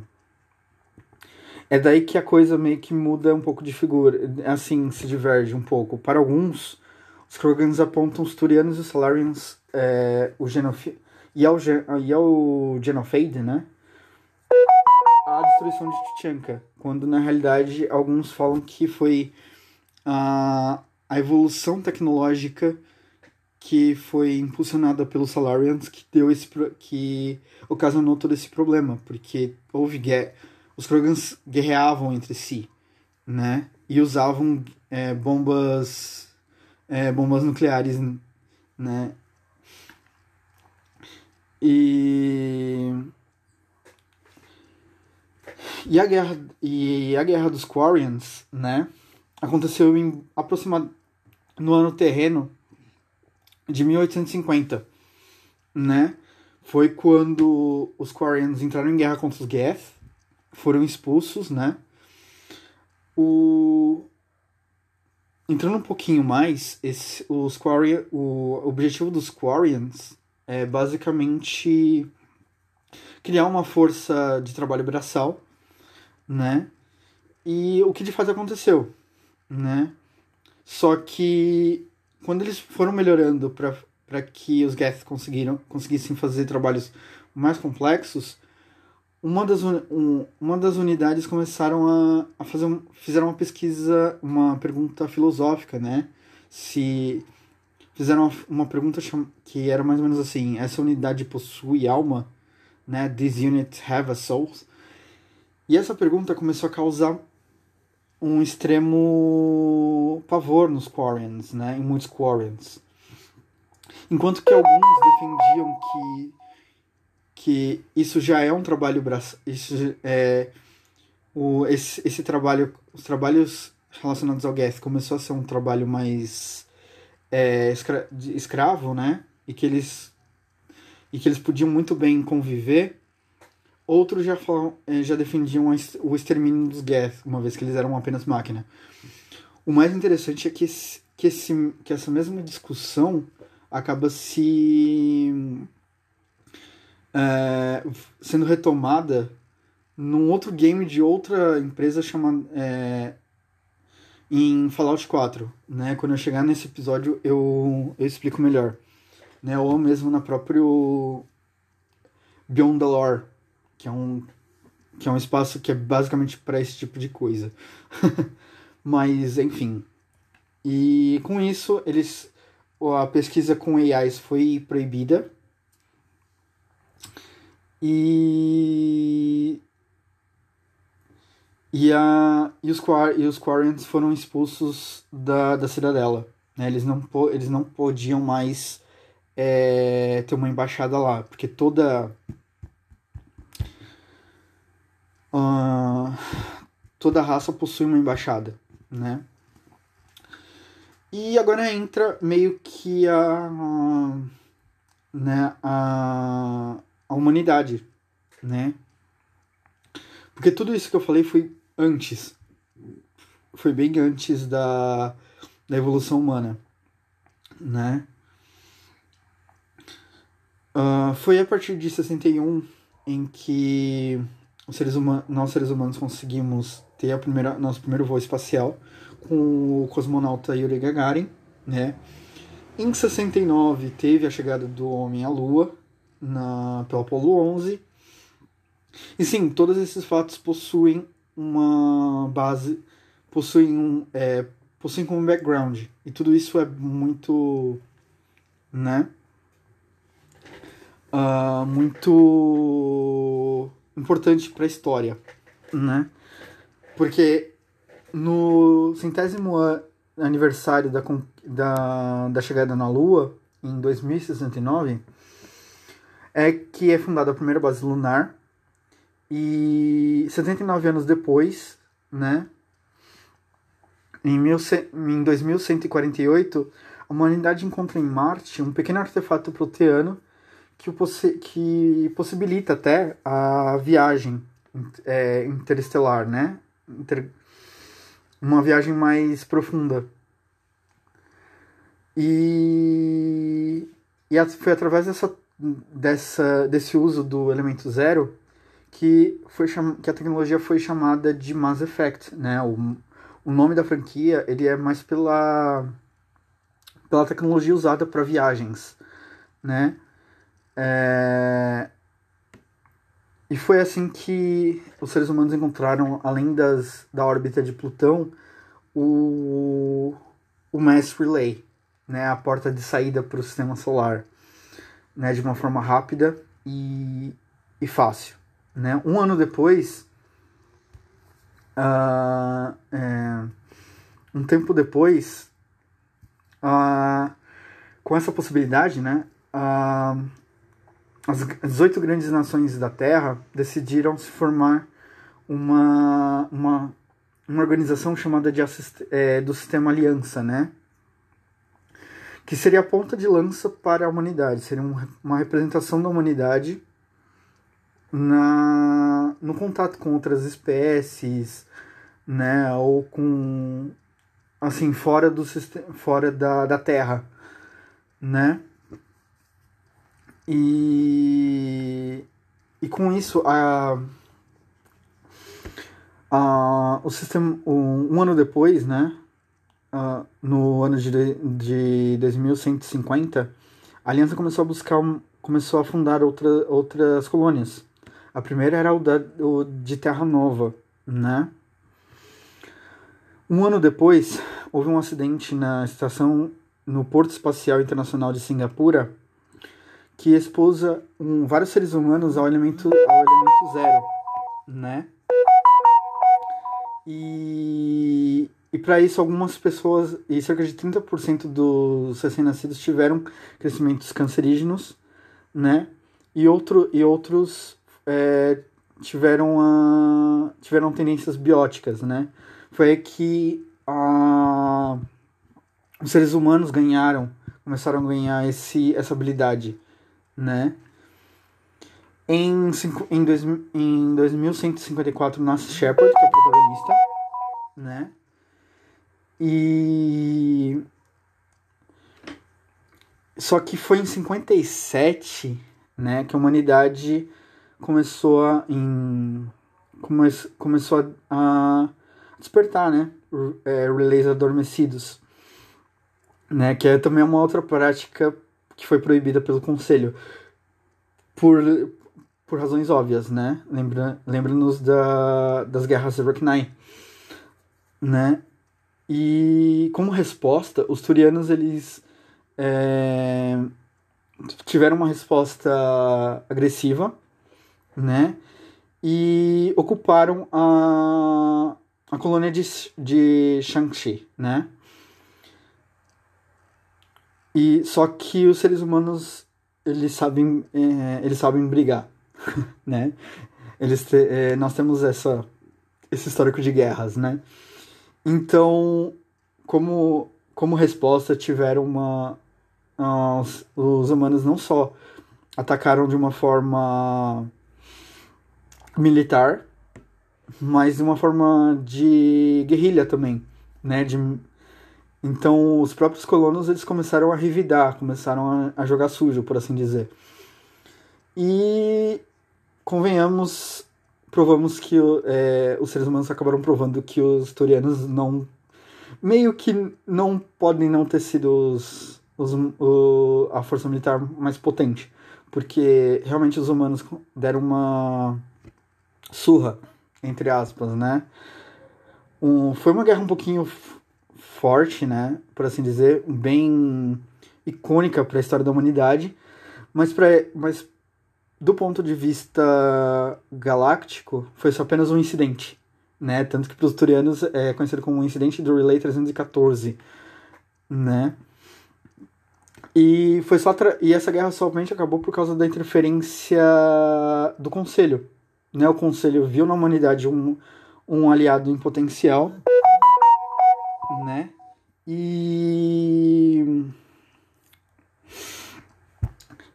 É daí que a coisa meio que muda um pouco de figura, assim, se diverge um pouco. Para alguns, os Krogans apontam os Turianos e os Salarians, é, o Genof... e, ao, e ao Genofade, né? A destruição de Tchanka, quando na realidade alguns falam que foi a a evolução tecnológica que foi impulsionada pelos Salarians que deu esse que ocasionou todo esse problema, porque houve guerra, os Krogans guerreavam entre si, né? E usavam é, bombas é, bombas nucleares, né? E e a guerra e a guerra dos Quarians, né? Aconteceu em aproximadamente no ano terreno de 1850, né? Foi quando os Quarians entraram em guerra contra os Geth, foram expulsos, né? O entrando um pouquinho mais, esse, os Quarian, o objetivo dos Quarians é basicamente criar uma força de trabalho braçal, né? E o que de fato aconteceu? Né? Só que quando eles foram melhorando para que os Geth conseguiram conseguissem fazer trabalhos mais complexos, uma das, um, uma das unidades começaram a, a fazer um, fizeram uma pesquisa, uma pergunta filosófica, né? Se fizeram uma, uma pergunta que era mais ou menos assim: essa unidade possui alma, né? These units have a soul. E essa pergunta começou a causar um extremo pavor nos Quarians, né? Em muitos Quarians. Enquanto que alguns defendiam que que isso já é um trabalho isso é o esse, esse trabalho os trabalhos relacionados ao Geth começou a ser um trabalho mais é, escra escravo, né? E que eles e que eles podiam muito bem conviver Outros já, falam, eh, já defendiam o extermínio dos Geth, uma vez que eles eram apenas máquina. O mais interessante é que, esse, que, esse, que essa mesma discussão acaba se é, sendo retomada num outro game de outra empresa chamada é, em Fallout 4, né? Quando eu chegar nesse episódio eu, eu explico melhor, né? Ou mesmo na próprio Beyond the Lore, que é um que é um espaço que é basicamente para esse tipo de coisa. Mas, enfim. E com isso, eles a pesquisa com AIs foi proibida. E e, a, e, os, e os Quarrens foram expulsos da, da cidadela. Né? Eles, não, eles não podiam mais é, ter uma embaixada lá, porque toda. Toda raça possui uma embaixada, né? E agora entra meio que a, a né, a, a humanidade, né? Porque tudo isso que eu falei foi antes. Foi bem antes da, da evolução humana, né? Uh, foi a partir de 61 em que os seres humanos, nós seres humanos conseguimos ter a primeira, nosso primeiro voo espacial com o cosmonauta Yuri Gagarin, né? Em 69 teve a chegada do homem à Lua na pelo Apollo 11. E sim, todos esses fatos possuem uma base, possuem um, é, possuem como background. E tudo isso é muito, né? Uh, muito importante para a história, né? Porque no centésimo aniversário da, da, da chegada na Lua, em 2069, é que é fundada a primeira base lunar e 79 anos depois, né, em, mil, em 2148, a humanidade encontra em Marte um pequeno artefato proteano que, possi que possibilita até a viagem é, interestelar, né? Uma viagem mais profunda. E, e foi através dessa, dessa, desse uso do elemento zero que, foi cham... que a tecnologia foi chamada de Mass Effect, né? O, o nome da franquia ele é mais pela, pela tecnologia usada para viagens, né? É... E foi assim que os seres humanos encontraram, além das, da órbita de Plutão, o, o Mass Relay, né? A porta de saída para o sistema solar, né? De uma forma rápida e, e fácil. Né? Um ano depois, uh, é, um tempo depois, uh, com essa possibilidade, né, uh, as 18 grandes nações da Terra decidiram se formar uma, uma, uma organização chamada de é, do Sistema Aliança, né? Que seria a ponta de lança para a humanidade, seria uma representação da humanidade na, no contato com outras espécies, né, ou com assim fora do sistema, fora da, da Terra, né? E e com isso a a o sistema um, um ano depois, né, no ano de, de 2150, a Aliança começou a buscar começou a fundar outra, outras colônias a primeira era o, da, o de Terra Nova, né? Um ano depois, houve um acidente na estação no Porto Espacial Internacional de Singapura que expôs um, vários seres humanos ao elemento, ao elemento zero, né? E, e para isso, algumas pessoas, e cerca de 30% dos recém-nascidos tiveram crescimentos cancerígenos, né? E, outro, e outros é, tiveram, a, tiveram tendências bióticas, né? Foi que a, os seres humanos ganharam, começaram a ganhar esse, essa habilidade, né? Em, em, dois, em 2154 nasce Shepard, que é o protagonista, né? E. Só que foi em 57, né, que a humanidade começou a, em, come, começou a, despertar, né? É, relays adormecidos, né? Que é também uma outra prática que foi proibida pelo conselho por, por razões óbvias, né? Lembra, lembra-nos da, das guerras Arachnae, né? E como resposta, os turianos eles é, tiveram uma resposta agressiva, né? E ocuparam a, a colônia de, de Shang-Chi, né? E só que os seres humanos eles sabem é, eles sabem brigar, né? Eles te, é, nós temos essa esse histórico de guerras, né? Então, como como resposta tiveram uma uh, os, os humanos não só atacaram de uma forma militar, mas de uma forma de guerrilha também, né? De então, os próprios colonos eles começaram a revidar, começaram a, a jogar sujo, por assim dizer. E, convenhamos, provamos que é, os seres humanos acabaram provando que os turianos não. meio que não podem não ter sido os, os, o, a força militar mais potente. Porque realmente os humanos deram uma surra, entre aspas, né? Um, foi uma guerra um pouquinho forte, né, por assim dizer, bem icônica para a história da humanidade, mas para mas do ponto de vista galáctico, foi só apenas um incidente, né? Tanto que para os turianos é conhecido como um incidente do Relay 314, né? E foi só e essa guerra somente acabou por causa da interferência do conselho, né? O conselho viu na humanidade um, um aliado em potencial né? E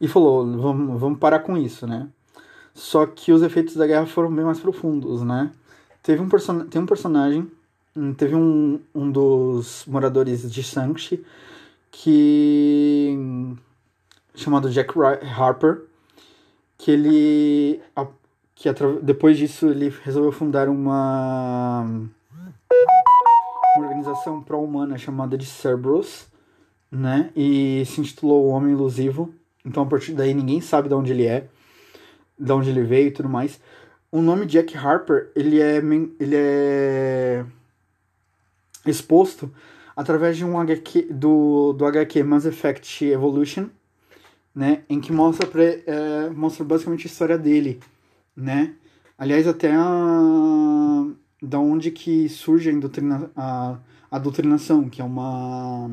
e falou, vamos, vamos parar com isso, né? Só que os efeitos da guerra foram bem mais profundos, né? Teve um person tem um personagem, hum, teve um, um dos moradores de Sanchi que chamado Jack Harper, que ele que depois disso ele resolveu fundar uma organização pró-humana chamada de Cerberus, né? E se intitulou O Homem Ilusivo. Então a partir daí ninguém sabe de onde ele é, de onde ele veio e tudo mais. O nome Jack Harper, ele é, ele é exposto através de um HQ, do, do HQ Mass Effect Evolution, né? Em que mostra, é, mostra basicamente a história dele, né? Aliás, até a da onde que surge a, doutrina, a, a doutrinação, que é uma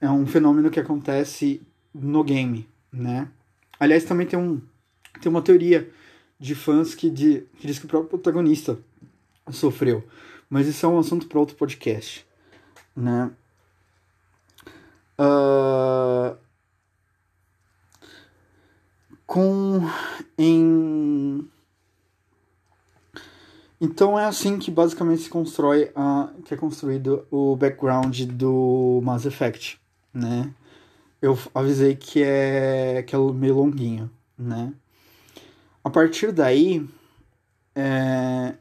é um fenômeno que acontece no game, né? Aliás, também tem um tem uma teoria de fãs que, de, que diz que o próprio protagonista sofreu, mas isso é um assunto para outro podcast, né? Uh, com em então é assim que basicamente se constrói a, que é construído o background do Mass Effect, né? Eu avisei que é que é meio longuinho, né? A partir daí é,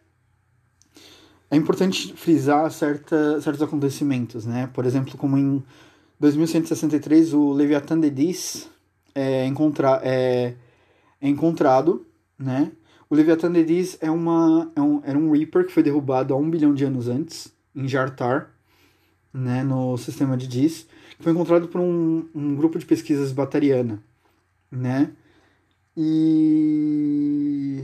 é importante frisar certa, certos acontecimentos, né? Por exemplo, como em 2163 o Leviathan de Dis é, encontra, é, é encontrado, né? O Leviathan de Dis é uma, é um, era um Reaper que foi derrubado há um bilhão de anos antes, em Jartar, né, no sistema de que foi encontrado por um, um grupo de pesquisas batariana, né? E,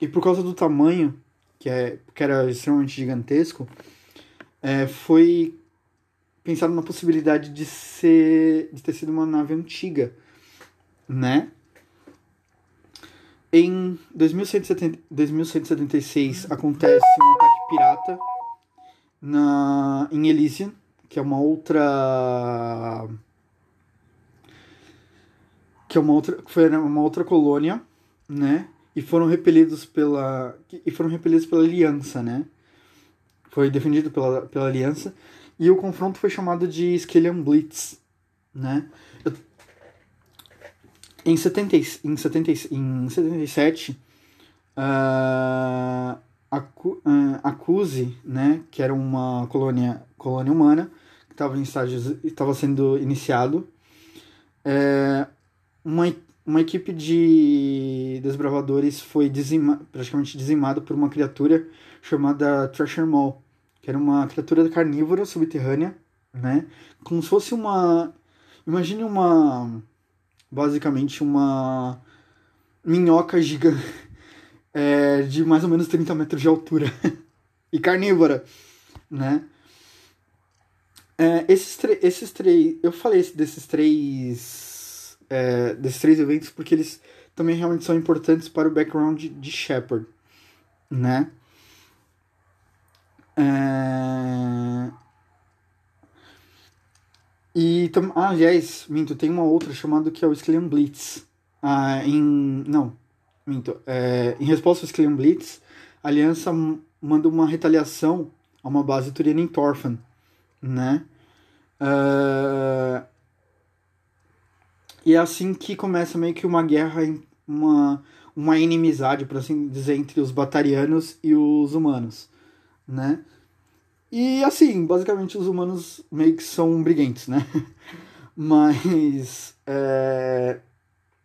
e por causa do tamanho, que, é, que era extremamente gigantesco, é, foi pensado na possibilidade de ser de ter sido uma nave antiga, né? Em 2170, 2176 acontece um ataque pirata na, em Elysium, que é uma outra que é uma outra foi uma outra colônia, né? E foram repelidos pela e foram repelidos pela aliança, né? Foi defendido pela, pela aliança e o confronto foi chamado de Skelion Blitz, né? Em, 70, em, 70, em 77, uh, Acu, uh, Acuse, né, que era uma colônia, colônia humana, que estava em estágios, estava sendo iniciado, é, uma, uma equipe de desbravadores foi dizima, praticamente dizimada por uma criatura chamada Treasure Maw, que era uma criatura carnívora subterrânea, né? Como se fosse uma. Imagine uma. Basicamente uma minhoca gigante é, de mais ou menos 30 metros de altura e carnívora, né? É, esses, esses três. Eu falei desses três. É, desses três eventos porque eles também realmente são importantes para o background de, Shepard, né? E, ah, aliás, minto, tem uma outra chamada que é o Skillian Blitz. Ah, em, não, minto. É, em resposta ao Skillian Blitz, a Aliança manda uma retaliação a uma base turiana em Torfan, né? Uh, e é assim que começa meio que uma guerra, uma, uma inimizade, por assim dizer, entre os batarianos e os humanos, né? E assim, basicamente os humanos meio que são briguentes, né? Mas. É...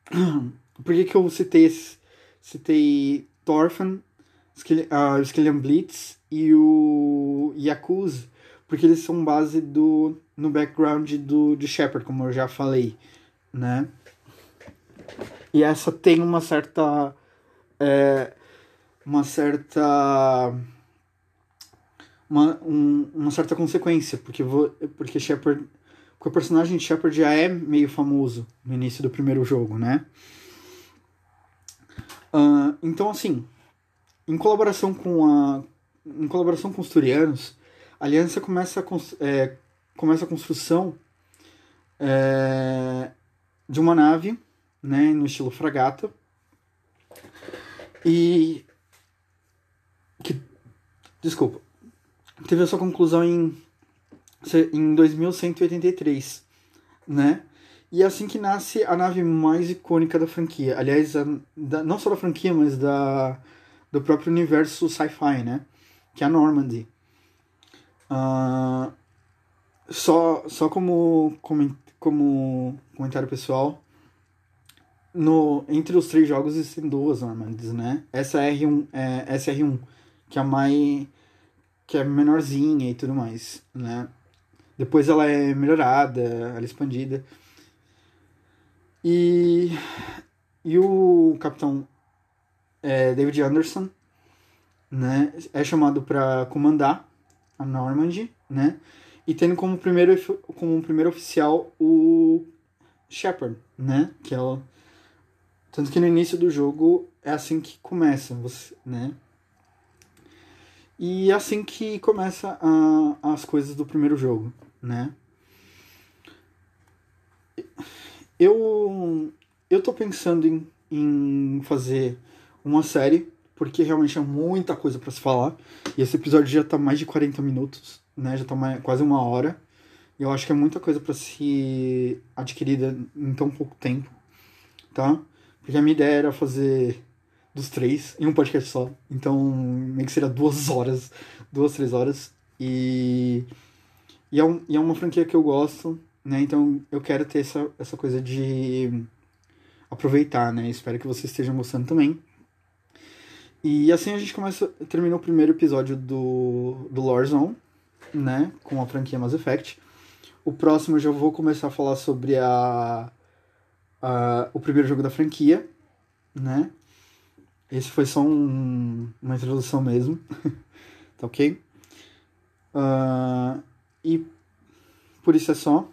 Por que, que eu citei esse? Citei Thorfinn, uh, Skillian Blitz e o Yakuza, porque eles são base do no background do de Shepard, como eu já falei, né? E essa tem uma certa é, uma certa uma, um, uma certa consequência, porque, vou, porque Shepard. Porque o personagem de Shepard já é meio famoso no início do primeiro jogo, né? Uh, então, assim, em colaboração com a. Em colaboração com os Turianos, a Aliança começa a, é, começa a construção é, de uma nave, né, no estilo fragata. E. Que, desculpa teve a sua conclusão em, em 2183, né? E é assim que nasce a nave mais icônica da franquia. Aliás, a, da, não só da franquia, mas da, do próprio universo sci-fi, né? Que é a Normandy. Uh, só, só como, como, como comentário pessoal, no, entre os três jogos existem duas Normandies, né? Essa R1, é, SR1, que é a mais que é menorzinha e tudo mais, né? Depois ela é melhorada, ela é expandida. E, e o capitão é, David Anderson, né, é chamado para comandar a Normandy, né? E tendo como primeiro como primeiro oficial o Shepard, né? Que é o, tanto que no início do jogo é assim que começa, você, né? E é assim que começa a, as coisas do primeiro jogo, né? Eu, eu tô pensando em, em fazer uma série, porque realmente é muita coisa para se falar. E esse episódio já tá mais de 40 minutos, né? Já tá mais, quase uma hora. E eu acho que é muita coisa para se adquirida em tão pouco tempo, tá? Porque a minha ideia era fazer dos três em um podcast só. Então, meio que seria duas horas, duas, três horas. E, e, é, um, e é uma franquia que eu gosto, né? Então, eu quero ter essa, essa coisa de aproveitar, né? Espero que vocês estejam gostando também. E assim a gente começa, termina o primeiro episódio do, do Zone, né? Com a franquia Mass Effect. O próximo eu já vou começar a falar sobre a, a o primeiro jogo da franquia, né? Esse foi só um, uma introdução mesmo. tá ok? Uh, e por isso é só,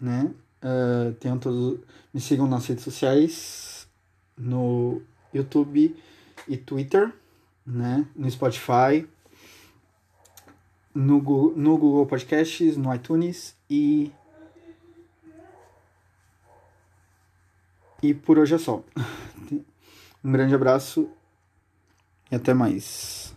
né? Uh, tenham todos, me sigam nas redes sociais, no YouTube e Twitter, né? No Spotify, no Google, no Google Podcasts, no iTunes e e por hoje é só. Um grande abraço e até mais.